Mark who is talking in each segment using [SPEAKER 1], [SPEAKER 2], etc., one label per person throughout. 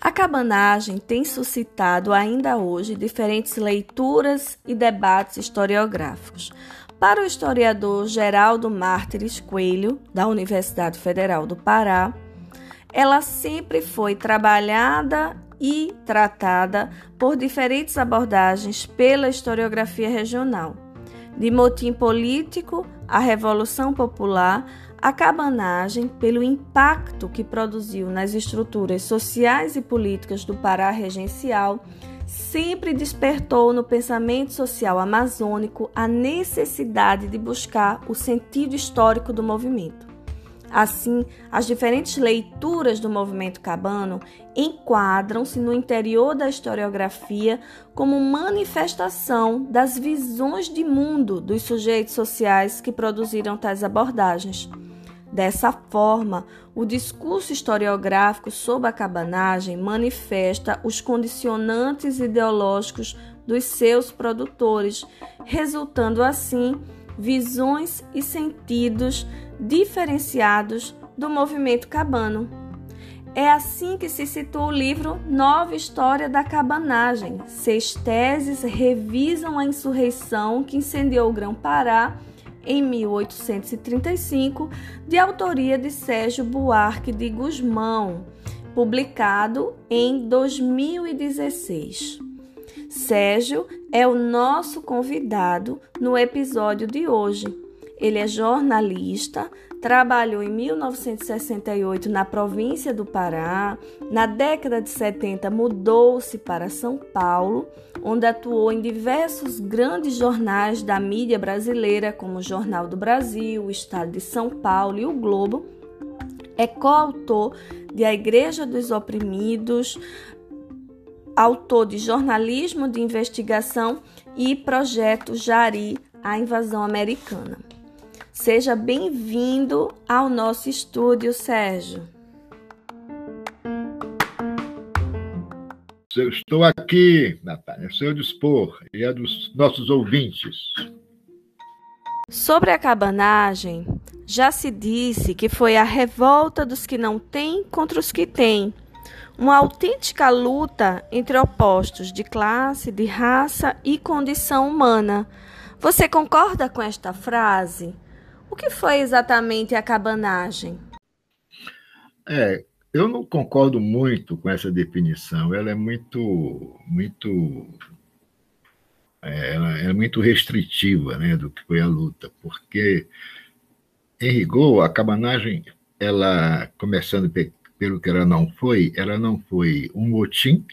[SPEAKER 1] A cabanagem tem suscitado ainda hoje diferentes leituras e debates historiográficos. Para o historiador Geraldo Mártires Coelho, da Universidade Federal do Pará, ela sempre foi trabalhada e tratada por diferentes abordagens pela historiografia regional. De motim político à Revolução Popular, a cabanagem, pelo impacto que produziu nas estruturas sociais e políticas do Pará regencial, sempre despertou no pensamento social amazônico a necessidade de buscar o sentido histórico do movimento. Assim, as diferentes leituras do movimento cabano enquadram-se no interior da historiografia como manifestação das visões de mundo dos sujeitos sociais que produziram tais abordagens. Dessa forma, o discurso historiográfico sobre a cabanagem manifesta os condicionantes ideológicos dos seus produtores, resultando assim visões e sentidos diferenciados do movimento cabano. É assim que se citou o livro Nova História da Cabanagem. Seis teses revisam a insurreição que incendiou o Grão-Pará em 1835, de autoria de Sérgio Buarque de Gusmão, publicado em 2016. Sérgio é o nosso convidado no episódio de hoje. Ele é jornalista, trabalhou em 1968 na província do Pará. Na década de 70 mudou-se para São Paulo, onde atuou em diversos grandes jornais da mídia brasileira, como o Jornal do Brasil, o Estado de São Paulo e o Globo. É coautor de A Igreja dos Oprimidos, autor de jornalismo de investigação e projeto Jari, a invasão americana. Seja bem-vindo ao nosso estúdio, Sérgio.
[SPEAKER 2] Eu estou aqui, Natália, ao seu dispor e a dos nossos ouvintes.
[SPEAKER 1] Sobre a cabanagem, já se disse que foi a revolta dos que não têm contra os que têm. Uma autêntica luta entre opostos de classe, de raça e condição humana. Você concorda com esta frase? O que foi exatamente a cabanagem?
[SPEAKER 2] É, eu não concordo muito com essa definição. Ela é muito, muito, é, ela é muito restritiva, né, do que foi a luta, porque em rigor a cabanagem, ela começando pelo que ela não foi, ela não foi um motim,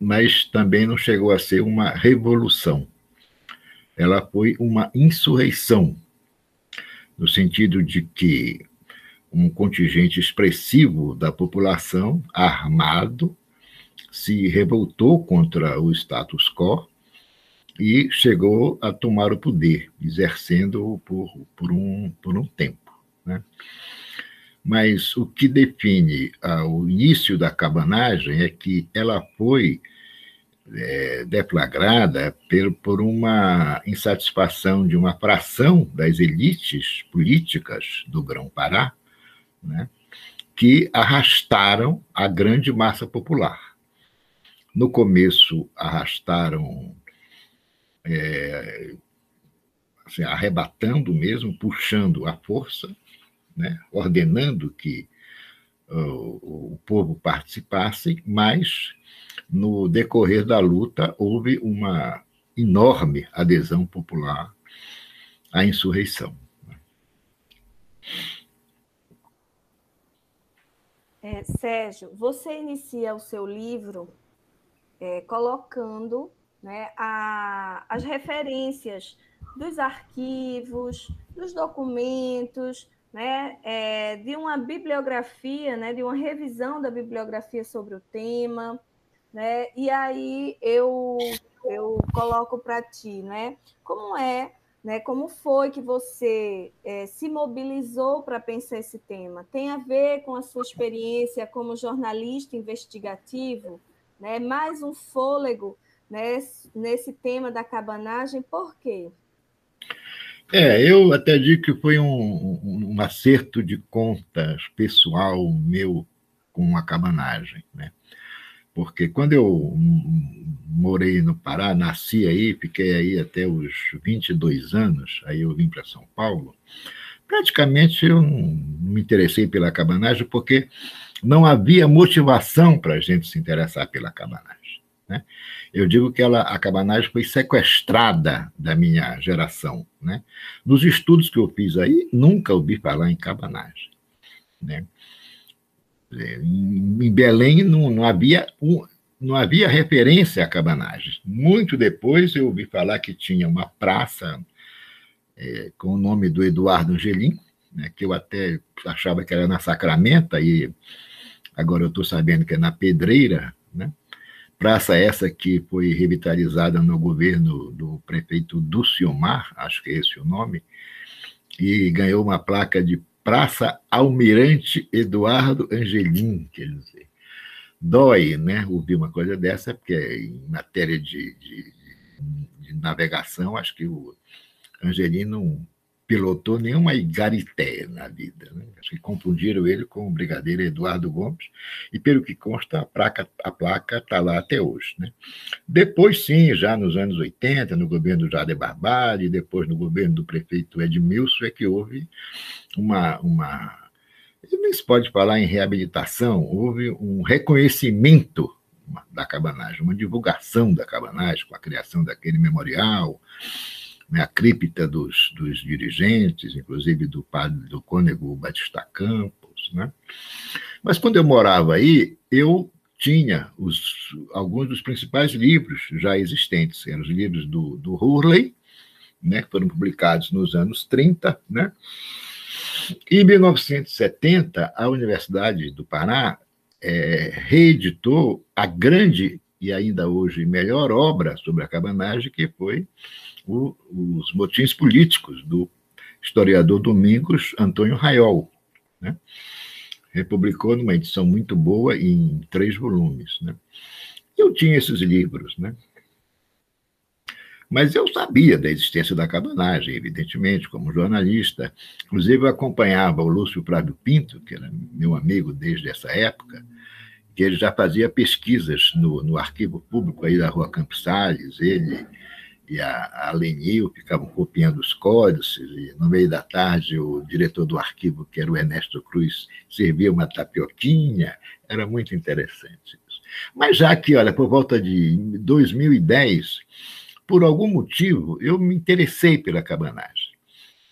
[SPEAKER 2] mas também não chegou a ser uma revolução ela foi uma insurreição, no sentido de que um contingente expressivo da população, armado, se revoltou contra o status quo e chegou a tomar o poder, exercendo-o por, por, um, por um tempo. Né? Mas o que define ah, o início da cabanagem é que ela foi é, deflagrada por, por uma insatisfação de uma fração das elites políticas do Grão-Pará, né, que arrastaram a grande massa popular. No começo, arrastaram, é, assim, arrebatando mesmo, puxando a força, né, ordenando que o, o povo participasse, mas no decorrer da luta, houve uma enorme adesão popular à insurreição.
[SPEAKER 1] É, Sérgio, você inicia o seu livro é, colocando né, a, as referências dos arquivos, dos documentos, né, é, de uma bibliografia, né, de uma revisão da bibliografia sobre o tema, né? E aí eu eu coloco para ti, né? Como é, né? Como foi que você é, se mobilizou para pensar esse tema? Tem a ver com a sua experiência como jornalista investigativo, né? Mais um fôlego, né? Nesse tema da cabanagem, por quê?
[SPEAKER 2] É, eu até digo que foi um, um, acerto de contas pessoal meu com a cabanagem, né? Porque quando eu morei no Pará, nasci aí, fiquei aí até os 22 anos, aí eu vim para São Paulo, praticamente eu não me interessei pela cabanagem porque não havia motivação para a gente se interessar pela cabanagem. Né? Eu digo que ela, a cabanagem foi sequestrada da minha geração. Né? Nos estudos que eu fiz aí, nunca ouvi falar em cabanagem. Né? Em Belém não, não havia um, não havia referência a cabanagem. Muito depois eu ouvi falar que tinha uma praça é, com o nome do Eduardo Angelim, né, que eu até achava que era na Sacramenta, e agora eu estou sabendo que é na Pedreira? Praça essa que foi revitalizada no governo do prefeito Dulciomar, acho que é esse o nome, e ganhou uma placa de Praça Almirante Eduardo Angelim, quer dizer. Dói, né, ouvir uma coisa dessa, porque em matéria de, de, de navegação, acho que o Angelim não pilotou nenhuma igarité na vida. Né? Acho que confundiram ele com o brigadeiro Eduardo Gomes, e pelo que consta, a placa a placa está lá até hoje. Né? Depois, sim, já nos anos 80, no governo do Jader Barbari, depois no governo do prefeito Edmilson, é que houve uma. uma nem se pode falar em reabilitação, houve um reconhecimento da cabanagem, uma divulgação da cabanagem, com a criação daquele memorial, né, a cripta dos, dos dirigentes, inclusive do padre do cônego Batista Campos. Né? Mas quando eu morava aí, eu tinha os, alguns dos principais livros já existentes, eram os livros do, do Hurley, né, que foram publicados nos anos 30, né? Em 1970, a Universidade do Pará é, reeditou a grande e ainda hoje melhor obra sobre a cabanagem, que foi os motins políticos do historiador Domingos Antônio Raiol. Né? Republicou numa edição muito boa em três volumes. Né? Eu tinha esses livros, né? Mas eu sabia da existência da cabanagem, evidentemente, como jornalista. Inclusive, eu acompanhava o Lúcio Flávio Pinto, que era meu amigo desde essa época, que ele já fazia pesquisas no, no arquivo público aí da Rua Campos Salles, ele e a, a Lenil ficavam copiando os códices, e no meio da tarde o diretor do arquivo, que era o Ernesto Cruz, servia uma tapioquinha, era muito interessante isso. Mas já que, olha, por volta de 2010, por algum motivo, eu me interessei pela cabanagem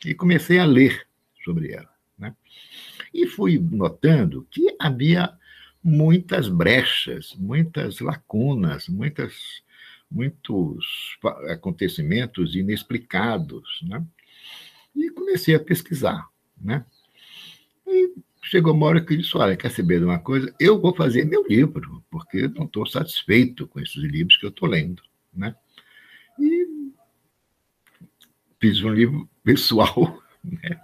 [SPEAKER 2] e comecei a ler sobre ela. Né? E fui notando que havia muitas brechas, muitas lacunas, muitas muitos acontecimentos inexplicados, né? E comecei a pesquisar, né? E chegou uma hora que eu disse, olha, quer saber de uma coisa? Eu vou fazer meu livro, porque eu não estou satisfeito com esses livros que eu estou lendo, né? E fiz um livro pessoal, né?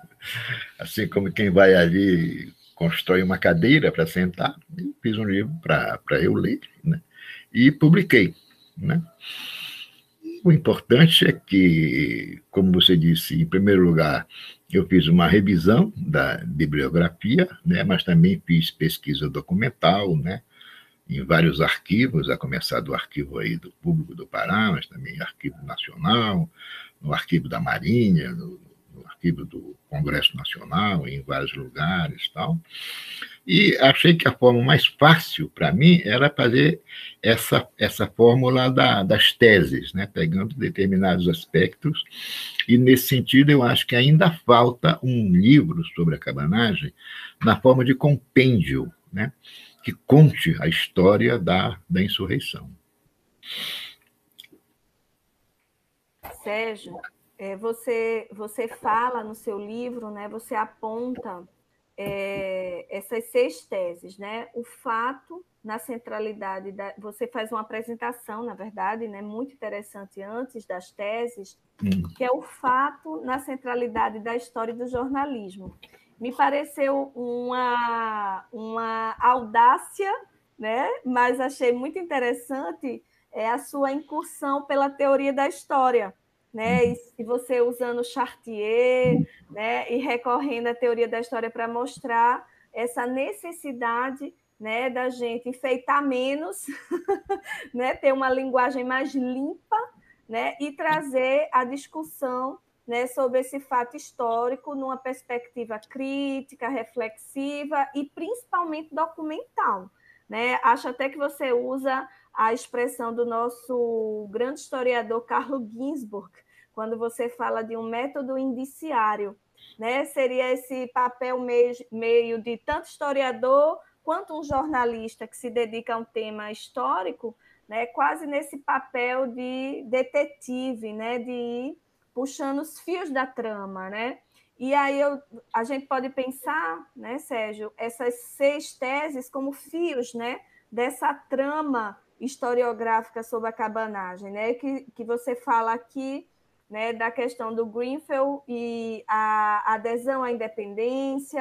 [SPEAKER 2] assim como quem vai ali constrói uma cadeira para sentar, fiz um livro para eu ler, né? E publiquei. Né? O importante é que, como você disse, em primeiro lugar, eu fiz uma revisão da bibliografia, né, mas também fiz pesquisa documental, né, em vários arquivos, a começar do arquivo aí do Público do Pará, mas também arquivo nacional, no arquivo da Marinha, no, do Congresso Nacional, em vários lugares tal. E achei que a forma mais fácil para mim era fazer essa, essa fórmula da, das teses, né? pegando determinados aspectos. E, nesse sentido, eu acho que ainda falta um livro sobre a cabanagem na forma de compêndio, né? que conte a história da, da insurreição.
[SPEAKER 1] Sérgio, é, você, você fala no seu livro, né, você aponta é, essas seis teses, né? O fato na centralidade da, você faz uma apresentação, na verdade, né, muito interessante antes das teses, hum. que é o fato na centralidade da história do jornalismo. Me pareceu uma uma audácia, né? Mas achei muito interessante é a sua incursão pela teoria da história né? E, e você usando Chartier, né? E recorrendo à teoria da história para mostrar essa necessidade né, da gente enfeitar menos, né, ter uma linguagem mais limpa, né, e trazer a discussão né, sobre esse fato histórico numa perspectiva crítica, reflexiva e principalmente documental. Né? Acho até que você usa a expressão do nosso grande historiador Carlo Ginzburg, quando você fala de um método indiciário. Né? Seria esse papel meio, de tanto historiador quanto um jornalista que se dedica a um tema histórico, né? quase nesse papel de detetive, né? de ir puxando os fios da trama, né? E aí eu, a gente pode pensar, né, Sérgio, essas seis teses como fios, né, dessa trama historiográfica sobre a cabanagem, né, que, que você fala aqui, né, da questão do Greenfield e a adesão à independência,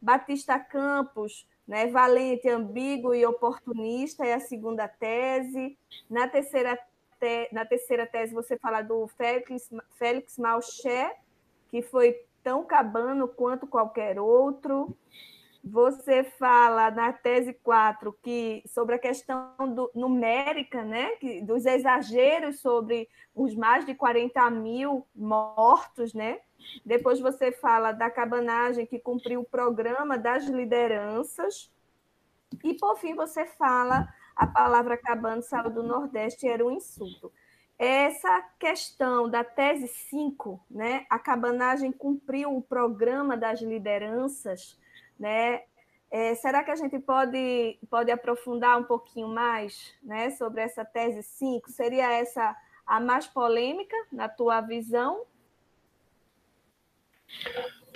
[SPEAKER 1] Batista Campos, né, valente, ambíguo e oportunista é a segunda tese. Na terceira te, na terceira tese você fala do Félix, Félix que foi tão cabano quanto qualquer outro. Você fala na tese 4 que, sobre a questão do, numérica, né, que, dos exageros sobre os mais de 40 mil mortos. Né? Depois você fala da cabanagem que cumpriu o programa das lideranças. E, por fim, você fala a palavra cabana saiu do Nordeste era um insulto. Essa questão da tese 5, né, a cabanagem cumpriu o programa das lideranças, né, é, será que a gente pode, pode aprofundar um pouquinho mais né, sobre essa tese 5? Seria essa a mais polêmica, na tua visão?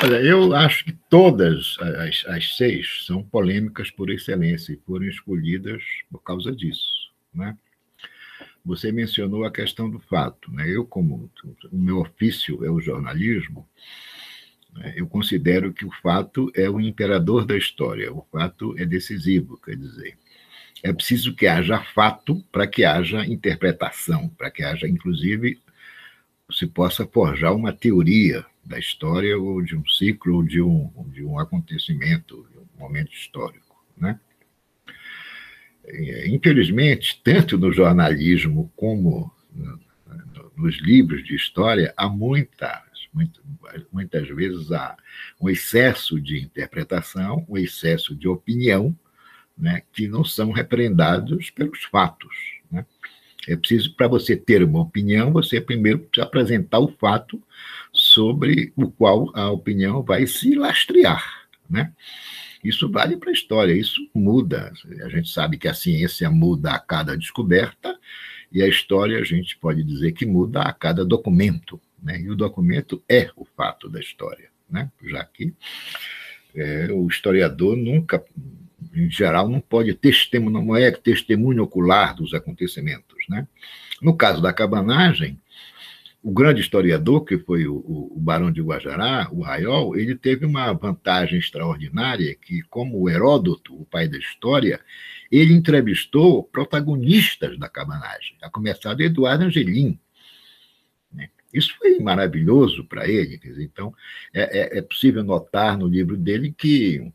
[SPEAKER 2] Olha, eu acho que todas as, as seis são polêmicas por excelência e foram escolhidas por causa disso. Né? Você mencionou a questão do fato. Né? Eu, como o meu ofício é o jornalismo? Eu considero que o fato é o imperador da história. O fato é decisivo, quer dizer. É preciso que haja fato para que haja interpretação, para que haja, inclusive, se possa forjar uma teoria da história ou de um ciclo ou de um, de um acontecimento, de um momento histórico. Né? É, infelizmente, tanto no jornalismo como nos livros de história, há muitas, muitas vezes há um excesso de interpretação, um excesso de opinião, né, que não são represendados pelos fatos. Né? É preciso, para você ter uma opinião, você primeiro precisa apresentar o fato sobre o qual a opinião vai se lastrear, né? Isso vale para a história, isso muda. A gente sabe que a ciência muda a cada descoberta e a história a gente pode dizer que muda a cada documento, né? E o documento é o fato da história, né? Já que é, o historiador nunca, em geral, não pode testemunho, não é testemunho ocular dos acontecimentos, né? No caso da cabanagem, o grande historiador, que foi o, o, Barão de Guajará, o Raiol, ele teve uma vantagem extraordinária que, como Heródoto, o pai da história, ele entrevistou protagonistas da cabanagem, a começar do Eduardo Angelim. Isso foi maravilhoso para ele. Então, é, é, é possível notar no livro dele que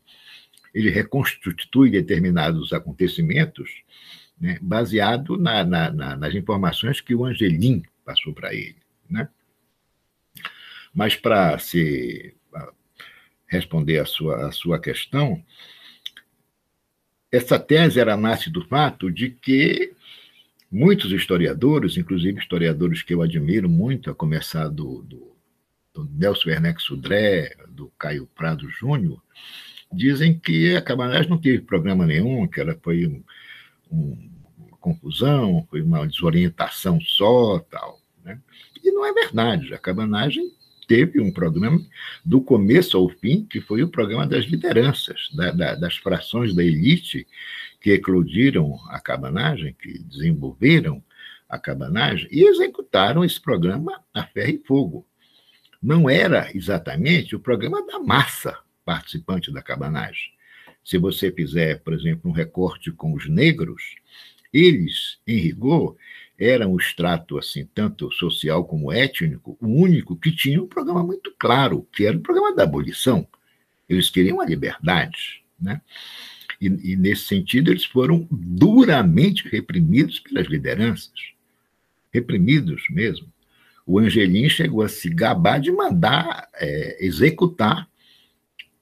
[SPEAKER 2] ele reconstitui determinados acontecimentos né, baseado na, na, na, nas informações que o Angelim passou para ele. Né? Mas para se responder a sua, sua questão, essa tese era nasce do fato de que muitos historiadores, inclusive historiadores que eu admiro muito, a começar do, do, do Nelson Werneck Sudré, do Caio Prado Júnior, dizem que a Cabanagem não teve programa nenhum, que ela foi um, um, uma confusão, foi uma desorientação só, tal. Né? E não é verdade. A cabanagem teve um programa do começo ao fim, que foi o programa das lideranças, da, da, das frações da elite que eclodiram a cabanagem, que desenvolveram a cabanagem e executaram esse programa a ferro e fogo. Não era exatamente o programa da massa participante da cabanagem. Se você fizer, por exemplo, um recorte com os negros, eles, em rigor, era um extrato assim tanto social como étnico, o único que tinha um programa muito claro, que era o programa da abolição. Eles queriam a liberdade, né? E, e nesse sentido eles foram duramente reprimidos pelas lideranças, reprimidos mesmo. O Angelim chegou a se gabar de mandar é, executar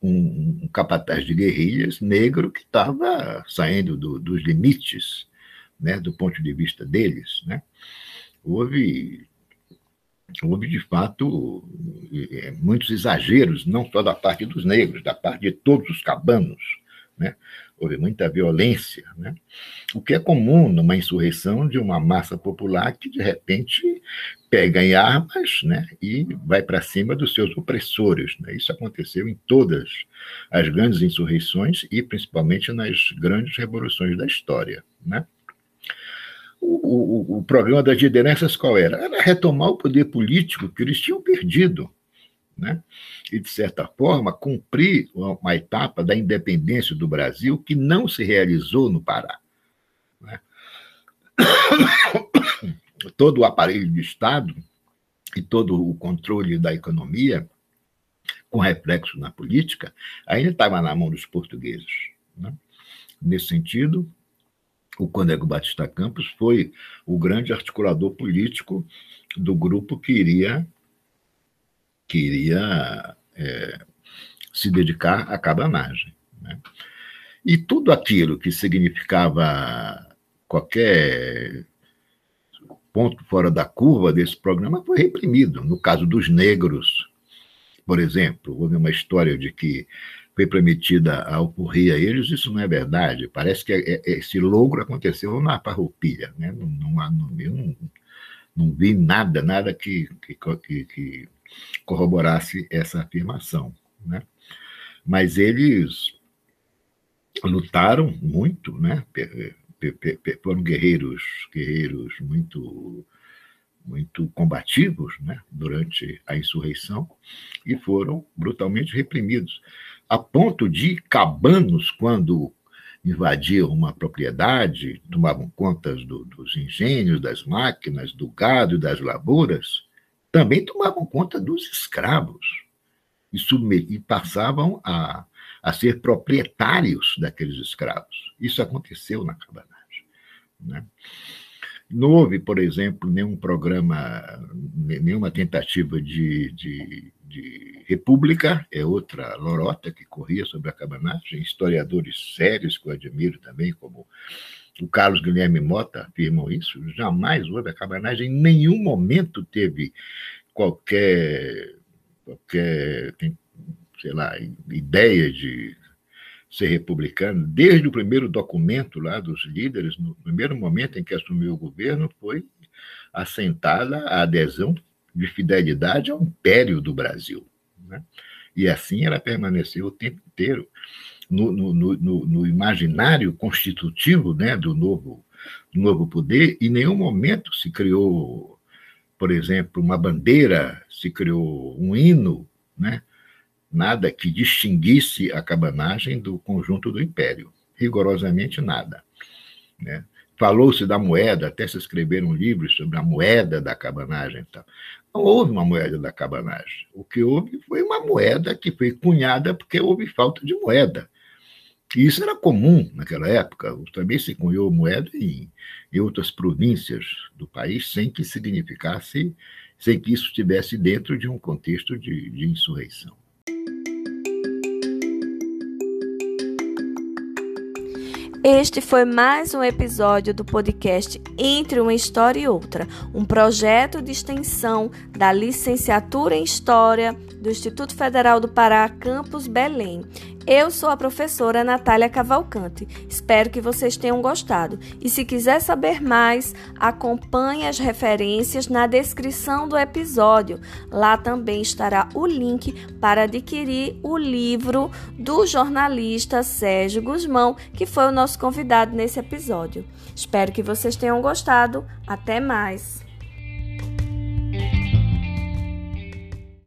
[SPEAKER 2] um, um, capataz de guerrilhas negro que estava saindo do, dos limites né, do ponto de vista deles, né, houve, houve, de fato, é, muitos exageros, não só da parte dos negros, da parte de todos os cabanos. Né? Houve muita violência, né? o que é comum numa insurreição de uma massa popular que, de repente, pega em armas né? e vai para cima dos seus opressores. Né? Isso aconteceu em todas as grandes insurreições e, principalmente, nas grandes revoluções da história. Né? O, o, o programa das lideranças qual era? Era retomar o poder político que eles tinham perdido. Né? E, de certa forma, cumprir uma etapa da independência do Brasil que não se realizou no Pará. Né? Todo o aparelho de Estado e todo o controle da economia, com reflexo na política, ainda estava na mão dos portugueses. Né? Nesse sentido, o Conego Batista Campos foi o grande articulador político do grupo que iria, que iria é, se dedicar à cabanagem. Né? E tudo aquilo que significava qualquer ponto fora da curva desse programa foi reprimido. No caso dos negros, por exemplo, houve uma história de que foi prometida a ocorrer a eles, isso não é verdade. Parece que é, é, esse logro aconteceu na Farroupilha. Né? Não, não, não, eu não, não vi nada, nada que, que, que corroborasse essa afirmação. Né? Mas eles lutaram muito, né? foram guerreiros, guerreiros muito muito combativos né, durante a insurreição e foram brutalmente reprimidos a ponto de cabanos, quando invadiam uma propriedade, tomavam conta do, dos engenhos, das máquinas, do gado e das lavouras, também tomavam conta dos escravos e, e passavam a, a ser proprietários daqueles escravos. Isso aconteceu na cabanagem. Né? Não houve, por exemplo, nenhum programa, nenhuma tentativa de, de, de república, é outra lorota que corria sobre a cabanagem. Historiadores sérios que eu admiro também, como o Carlos Guilherme Mota, afirmam isso. Jamais houve a cabanagem, em nenhum momento teve qualquer, qualquer sei lá, ideia de ser republicano, desde o primeiro documento lá dos líderes, no primeiro momento em que assumiu o governo, foi assentada a adesão de fidelidade ao império do Brasil. Né? E assim ela permaneceu o tempo inteiro no, no, no, no imaginário constitutivo né, do novo, do novo poder, e em nenhum momento se criou, por exemplo, uma bandeira, se criou um hino, né? Nada que distinguisse a cabanagem do conjunto do império, rigorosamente nada. Né? Falou-se da moeda, até se escreveram livros sobre a moeda da cabanagem. Não houve uma moeda da cabanagem. O que houve foi uma moeda que foi cunhada porque houve falta de moeda. E isso era comum naquela época. Também se cunhou moeda em, em outras províncias do país sem que significasse, sem que isso estivesse dentro de um contexto de, de insurreição.
[SPEAKER 1] Este foi mais um episódio do podcast Entre uma História e Outra, um projeto de extensão da licenciatura em História do Instituto Federal do Pará, campus Belém. Eu sou a professora Natália Cavalcante. Espero que vocês tenham gostado. E se quiser saber mais, acompanhe as referências na descrição do episódio. Lá também estará o link para adquirir o livro do jornalista Sérgio Guzmão, que foi o nosso convidado nesse episódio. Espero que vocês tenham gostado. Até mais!